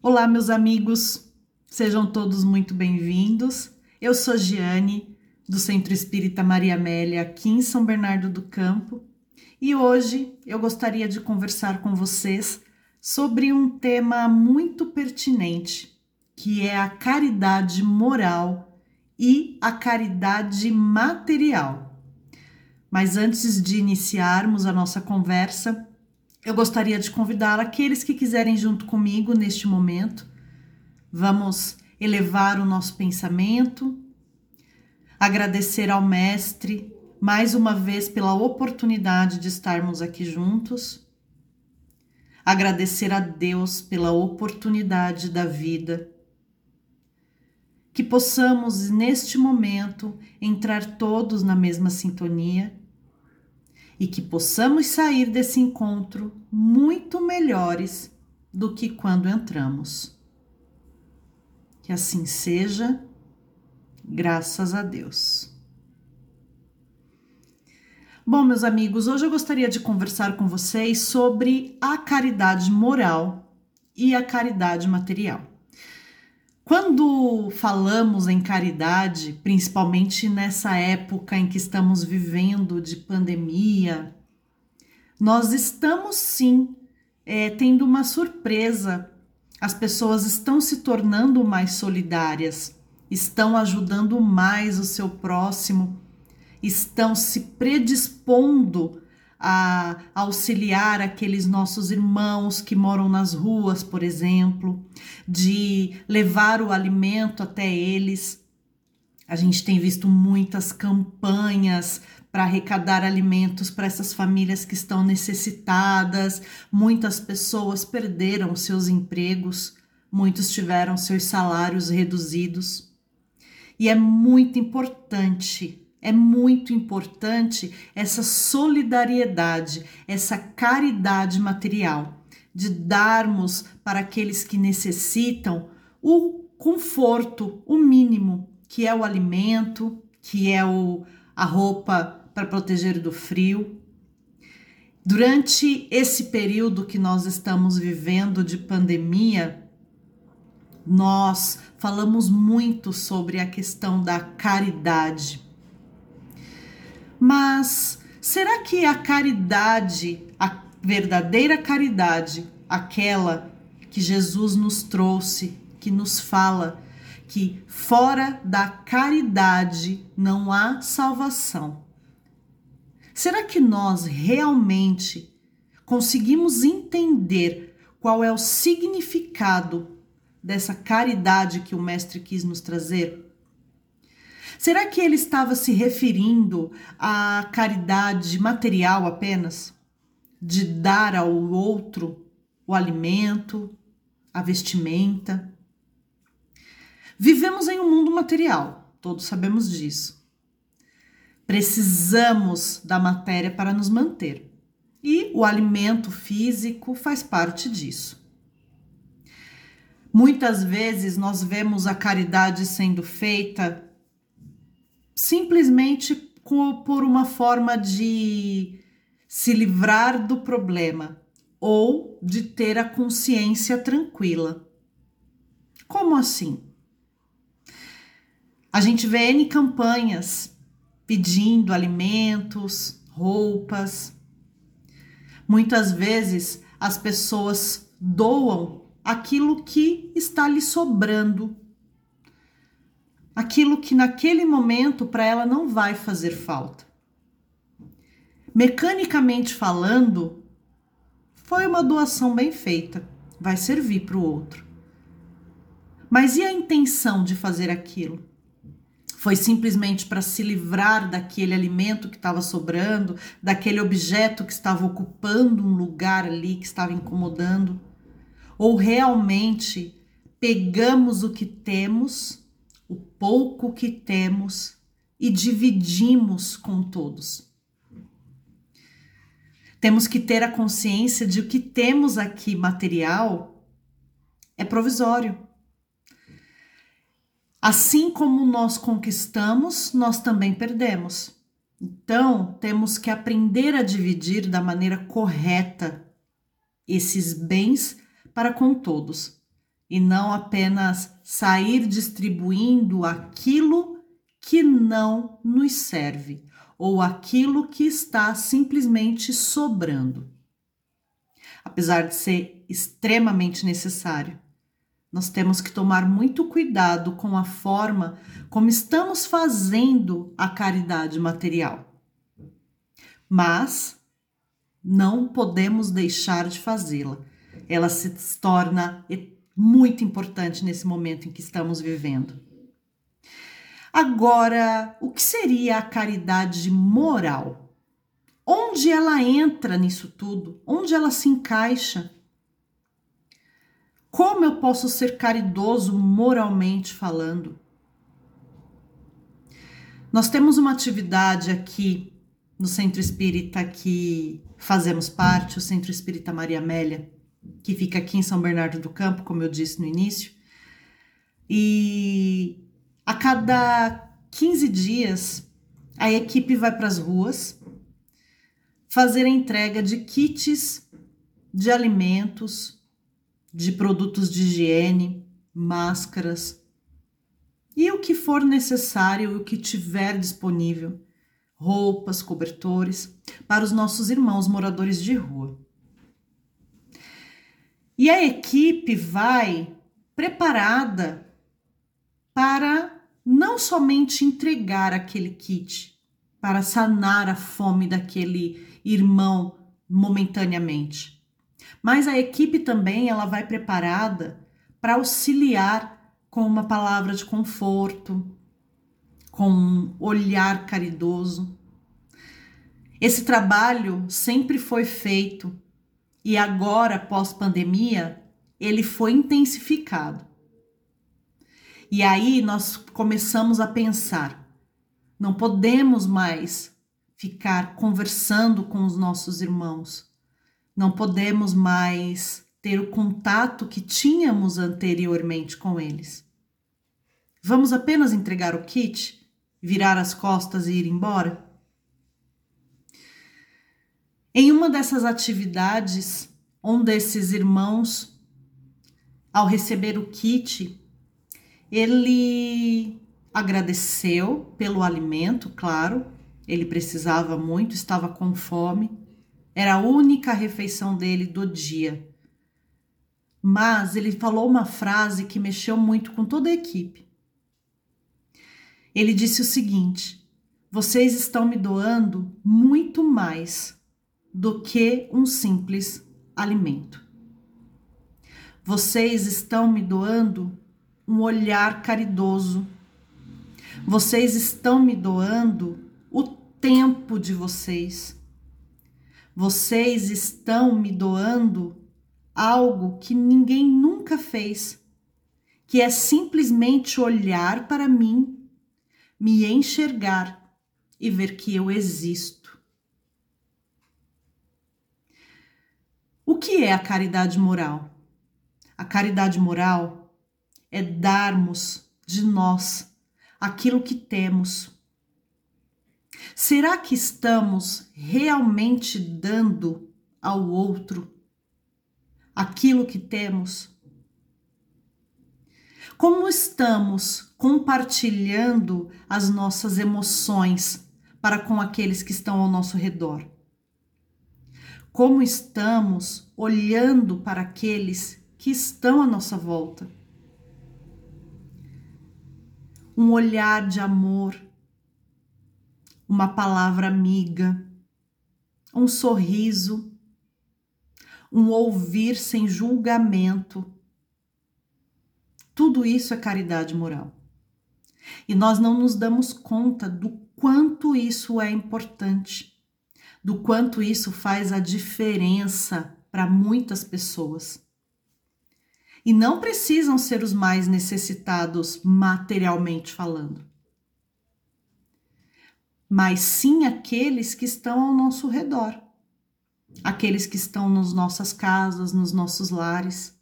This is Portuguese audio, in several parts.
Olá, meus amigos, sejam todos muito bem-vindos. Eu sou Giane, do Centro Espírita Maria Amélia, aqui em São Bernardo do Campo, e hoje eu gostaria de conversar com vocês sobre um tema muito pertinente, que é a caridade moral e a caridade material. Mas antes de iniciarmos a nossa conversa, eu gostaria de convidar aqueles que quiserem junto comigo neste momento. Vamos elevar o nosso pensamento, agradecer ao Mestre mais uma vez pela oportunidade de estarmos aqui juntos, agradecer a Deus pela oportunidade da vida. Que possamos neste momento entrar todos na mesma sintonia e que possamos sair desse encontro muito melhores do que quando entramos. Que assim seja, graças a Deus. Bom, meus amigos, hoje eu gostaria de conversar com vocês sobre a caridade moral e a caridade material. Quando falamos em caridade, principalmente nessa época em que estamos vivendo de pandemia, nós estamos sim é, tendo uma surpresa. As pessoas estão se tornando mais solidárias, estão ajudando mais o seu próximo, estão se predispondo a auxiliar aqueles nossos irmãos que moram nas ruas, por exemplo, de levar o alimento até eles. A gente tem visto muitas campanhas para arrecadar alimentos para essas famílias que estão necessitadas. Muitas pessoas perderam seus empregos, muitos tiveram seus salários reduzidos. E é muito importante é muito importante essa solidariedade, essa caridade material, de darmos para aqueles que necessitam o conforto, o mínimo, que é o alimento, que é o, a roupa para proteger do frio. Durante esse período que nós estamos vivendo de pandemia, nós falamos muito sobre a questão da caridade mas será que a caridade, a verdadeira caridade, aquela que Jesus nos trouxe, que nos fala que fora da caridade não há salvação? Será que nós realmente conseguimos entender qual é o significado dessa caridade que o Mestre quis nos trazer? Será que ele estava se referindo à caridade material apenas? De dar ao outro o alimento, a vestimenta? Vivemos em um mundo material, todos sabemos disso. Precisamos da matéria para nos manter e o alimento físico faz parte disso. Muitas vezes nós vemos a caridade sendo feita simplesmente por uma forma de se livrar do problema ou de ter a consciência tranquila. Como assim? A gente vê N campanhas pedindo alimentos, roupas. Muitas vezes as pessoas doam aquilo que está lhe sobrando aquilo que naquele momento para ela não vai fazer falta. Mecanicamente falando, foi uma doação bem feita, vai servir para o outro. Mas e a intenção de fazer aquilo? Foi simplesmente para se livrar daquele alimento que estava sobrando, daquele objeto que estava ocupando um lugar ali que estava incomodando? Ou realmente pegamos o que temos pouco que temos e dividimos com todos. Temos que ter a consciência de o que temos aqui material é provisório. Assim como nós conquistamos, nós também perdemos. Então, temos que aprender a dividir da maneira correta esses bens para com todos. E não apenas sair distribuindo aquilo que não nos serve ou aquilo que está simplesmente sobrando. Apesar de ser extremamente necessário, nós temos que tomar muito cuidado com a forma como estamos fazendo a caridade material. Mas não podemos deixar de fazê-la. Ela se torna muito importante nesse momento em que estamos vivendo. Agora, o que seria a caridade moral? Onde ela entra nisso tudo? Onde ela se encaixa? Como eu posso ser caridoso moralmente falando? Nós temos uma atividade aqui no Centro Espírita que fazemos parte, o Centro Espírita Maria Amélia, que fica aqui em São Bernardo do Campo, como eu disse no início. E a cada 15 dias, a equipe vai para as ruas fazer a entrega de kits de alimentos, de produtos de higiene, máscaras e o que for necessário, o que tiver disponível roupas, cobertores, para os nossos irmãos moradores de rua. E a equipe vai preparada para não somente entregar aquele kit, para sanar a fome daquele irmão momentaneamente, mas a equipe também ela vai preparada para auxiliar com uma palavra de conforto, com um olhar caridoso. Esse trabalho sempre foi feito e agora, pós-pandemia, ele foi intensificado. E aí nós começamos a pensar: não podemos mais ficar conversando com os nossos irmãos, não podemos mais ter o contato que tínhamos anteriormente com eles. Vamos apenas entregar o kit? virar as costas e ir embora? Em uma dessas atividades, um desses irmãos, ao receber o kit, ele agradeceu pelo alimento, claro, ele precisava muito, estava com fome, era a única refeição dele do dia. Mas ele falou uma frase que mexeu muito com toda a equipe. Ele disse o seguinte: vocês estão me doando muito mais do que um simples alimento. Vocês estão me doando um olhar caridoso. Vocês estão me doando o tempo de vocês. Vocês estão me doando algo que ninguém nunca fez, que é simplesmente olhar para mim me enxergar e ver que eu existo. O que é a caridade moral? A caridade moral é darmos de nós aquilo que temos. Será que estamos realmente dando ao outro aquilo que temos? Como estamos compartilhando as nossas emoções para com aqueles que estão ao nosso redor? Como estamos olhando para aqueles que estão à nossa volta? Um olhar de amor, uma palavra amiga, um sorriso, um ouvir sem julgamento tudo isso é caridade moral. E nós não nos damos conta do quanto isso é importante, do quanto isso faz a diferença para muitas pessoas. E não precisam ser os mais necessitados materialmente falando, mas sim aqueles que estão ao nosso redor, aqueles que estão nas nossas casas, nos nossos lares.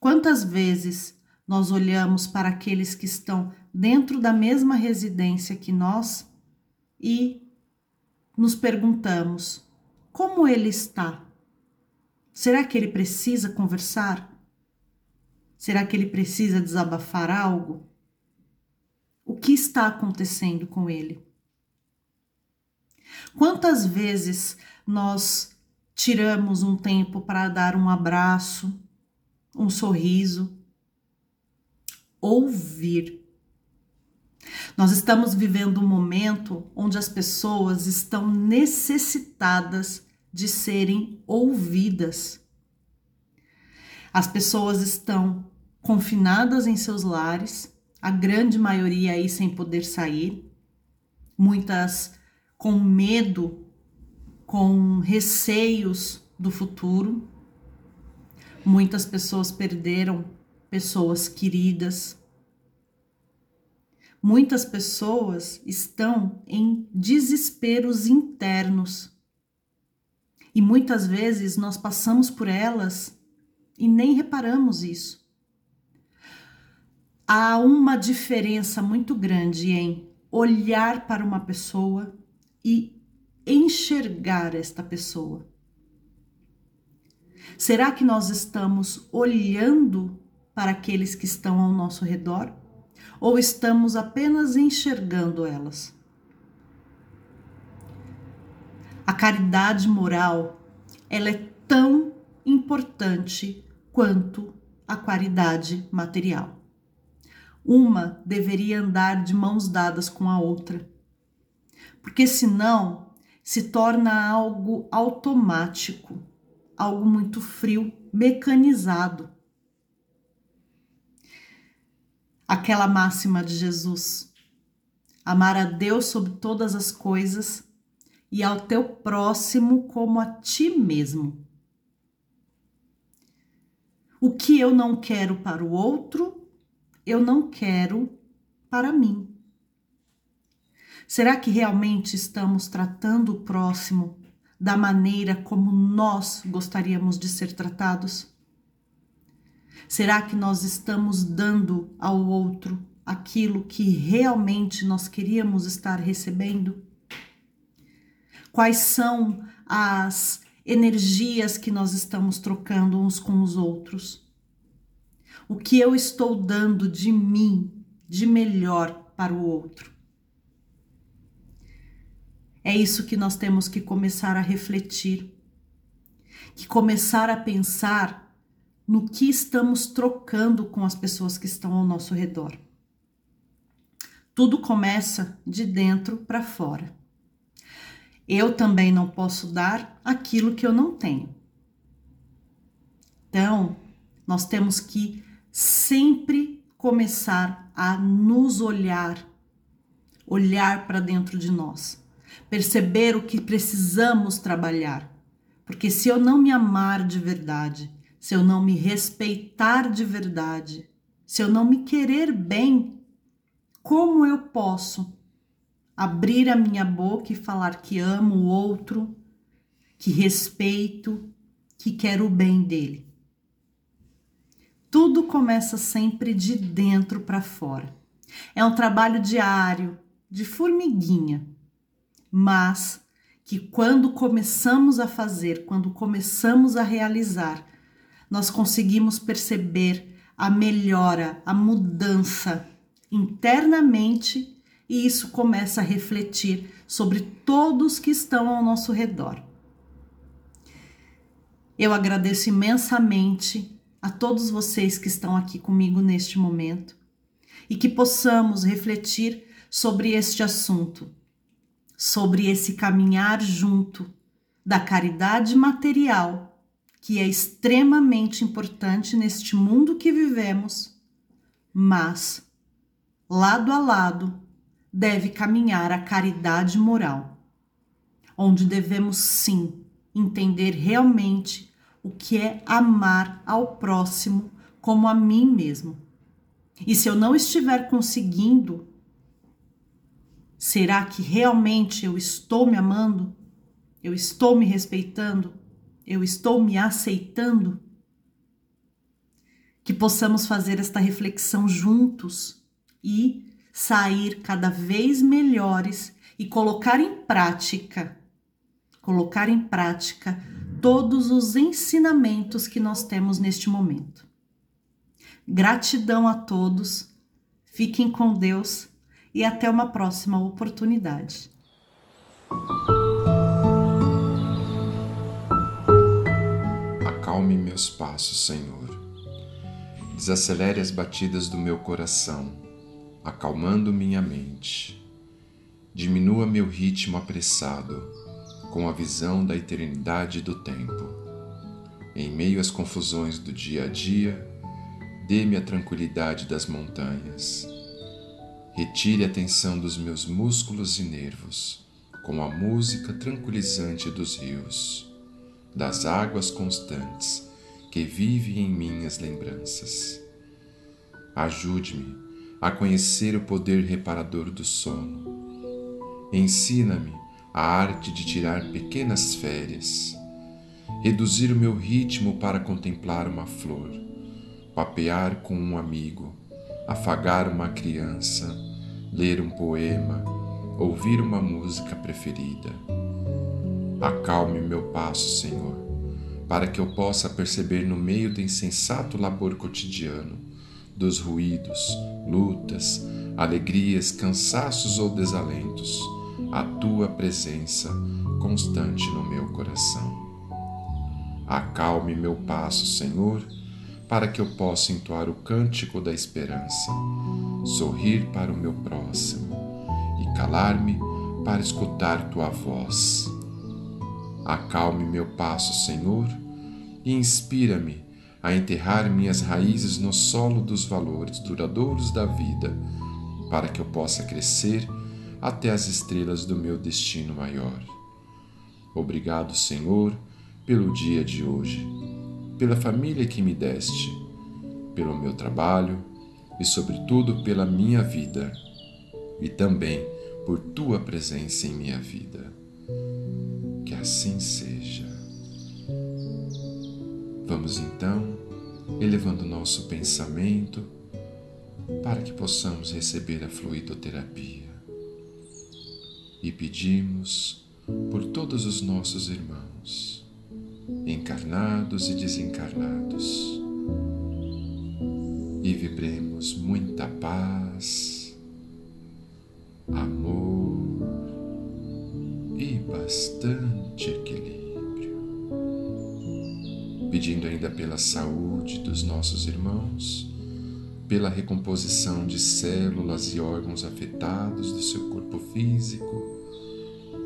Quantas vezes nós olhamos para aqueles que estão dentro da mesma residência que nós e nos perguntamos: como ele está? Será que ele precisa conversar? Será que ele precisa desabafar algo? O que está acontecendo com ele? Quantas vezes nós tiramos um tempo para dar um abraço, um sorriso, ouvir. Nós estamos vivendo um momento onde as pessoas estão necessitadas de serem ouvidas. As pessoas estão confinadas em seus lares, a grande maioria aí sem poder sair, muitas com medo, com receios do futuro. Muitas pessoas perderam pessoas queridas. Muitas pessoas estão em desesperos internos. E muitas vezes nós passamos por elas e nem reparamos isso. Há uma diferença muito grande em olhar para uma pessoa e enxergar esta pessoa. Será que nós estamos olhando para aqueles que estão ao nosso redor ou estamos apenas enxergando elas? A caridade moral, ela é tão importante quanto a caridade material. Uma deveria andar de mãos dadas com a outra, porque senão se torna algo automático, algo muito frio, mecanizado. Aquela máxima de Jesus: amar a Deus sobre todas as coisas e ao teu próximo como a ti mesmo. O que eu não quero para o outro, eu não quero para mim. Será que realmente estamos tratando o próximo da maneira como nós gostaríamos de ser tratados? Será que nós estamos dando ao outro aquilo que realmente nós queríamos estar recebendo? Quais são as energias que nós estamos trocando uns com os outros. O que eu estou dando de mim, de melhor para o outro. É isso que nós temos que começar a refletir, que começar a pensar no que estamos trocando com as pessoas que estão ao nosso redor. Tudo começa de dentro para fora. Eu também não posso dar aquilo que eu não tenho. Então, nós temos que sempre começar a nos olhar, olhar para dentro de nós, perceber o que precisamos trabalhar. Porque se eu não me amar de verdade, se eu não me respeitar de verdade, se eu não me querer bem, como eu posso abrir a minha boca e falar que amo o outro, que respeito, que quero o bem dele. Tudo começa sempre de dentro para fora. É um trabalho diário, de formiguinha, mas que quando começamos a fazer, quando começamos a realizar, nós conseguimos perceber a melhora, a mudança internamente e isso começa a refletir sobre todos que estão ao nosso redor. Eu agradeço imensamente a todos vocês que estão aqui comigo neste momento e que possamos refletir sobre este assunto, sobre esse caminhar junto da caridade material, que é extremamente importante neste mundo que vivemos, mas lado a lado deve caminhar a caridade moral, onde devemos sim entender realmente o que é amar ao próximo como a mim mesmo. E se eu não estiver conseguindo, será que realmente eu estou me amando? Eu estou me respeitando? Eu estou me aceitando? Que possamos fazer esta reflexão juntos e sair cada vez melhores e colocar em prática, colocar em prática todos os ensinamentos que nós temos neste momento. Gratidão a todos, fiquem com Deus e até uma próxima oportunidade. Acalme meus passos, Senhor. Desacelere as batidas do meu coração, acalmando minha mente. Diminua meu ritmo apressado, com a visão da eternidade do tempo. Em meio às confusões do dia a dia, dê-me a tranquilidade das montanhas. Retire a tensão dos meus músculos e nervos, com a música tranquilizante dos rios, das águas constantes que vive em minhas lembranças. Ajude-me a conhecer o poder reparador do sono. Ensina-me a arte de tirar pequenas férias, reduzir o meu ritmo para contemplar uma flor, papear com um amigo, afagar uma criança, ler um poema, ouvir uma música preferida. Acalme meu passo, Senhor para que eu possa perceber no meio do insensato labor cotidiano, dos ruídos, lutas, alegrias, cansaços ou desalentos, a tua presença constante no meu coração. Acalme meu passo, Senhor, para que eu possa entoar o cântico da esperança, sorrir para o meu próximo e calar-me para escutar tua voz Acalme meu passo, Senhor, e inspira-me a enterrar minhas raízes no solo dos valores duradouros da vida, para que eu possa crescer até as estrelas do meu destino maior. Obrigado, Senhor, pelo dia de hoje, pela família que me deste, pelo meu trabalho e, sobretudo, pela minha vida, e também por tua presença em minha vida assim seja. Vamos então elevando nosso pensamento para que possamos receber a fluidoterapia e pedimos por todos os nossos irmãos, encarnados e desencarnados, e vibremos muita paz, amor bastante equilíbrio. Pedindo ainda pela saúde dos nossos irmãos, pela recomposição de células e órgãos afetados do seu corpo físico,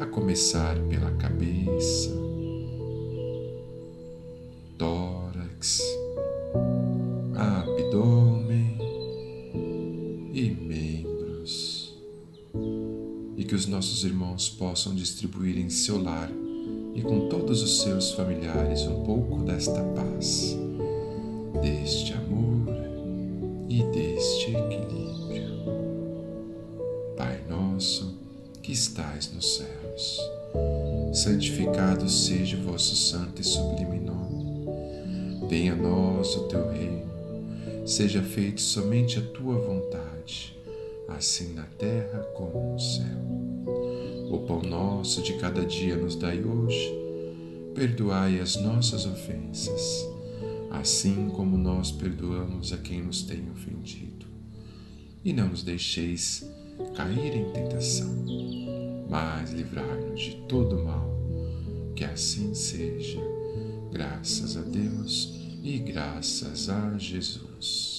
a começar pela cabeça, os nossos irmãos possam distribuir em seu lar e com todos os seus familiares um pouco desta paz, deste amor e deste equilíbrio. Pai nosso que estais nos céus, santificado seja o vosso santo e sublime nome. Venha a nós o teu reino, seja feito somente a tua vontade assim na terra como no céu. O pão nosso de cada dia nos dai hoje, perdoai as nossas ofensas, assim como nós perdoamos a quem nos tem ofendido. E não nos deixeis cair em tentação, mas livrai-nos de todo mal, que assim seja, graças a Deus e graças a Jesus.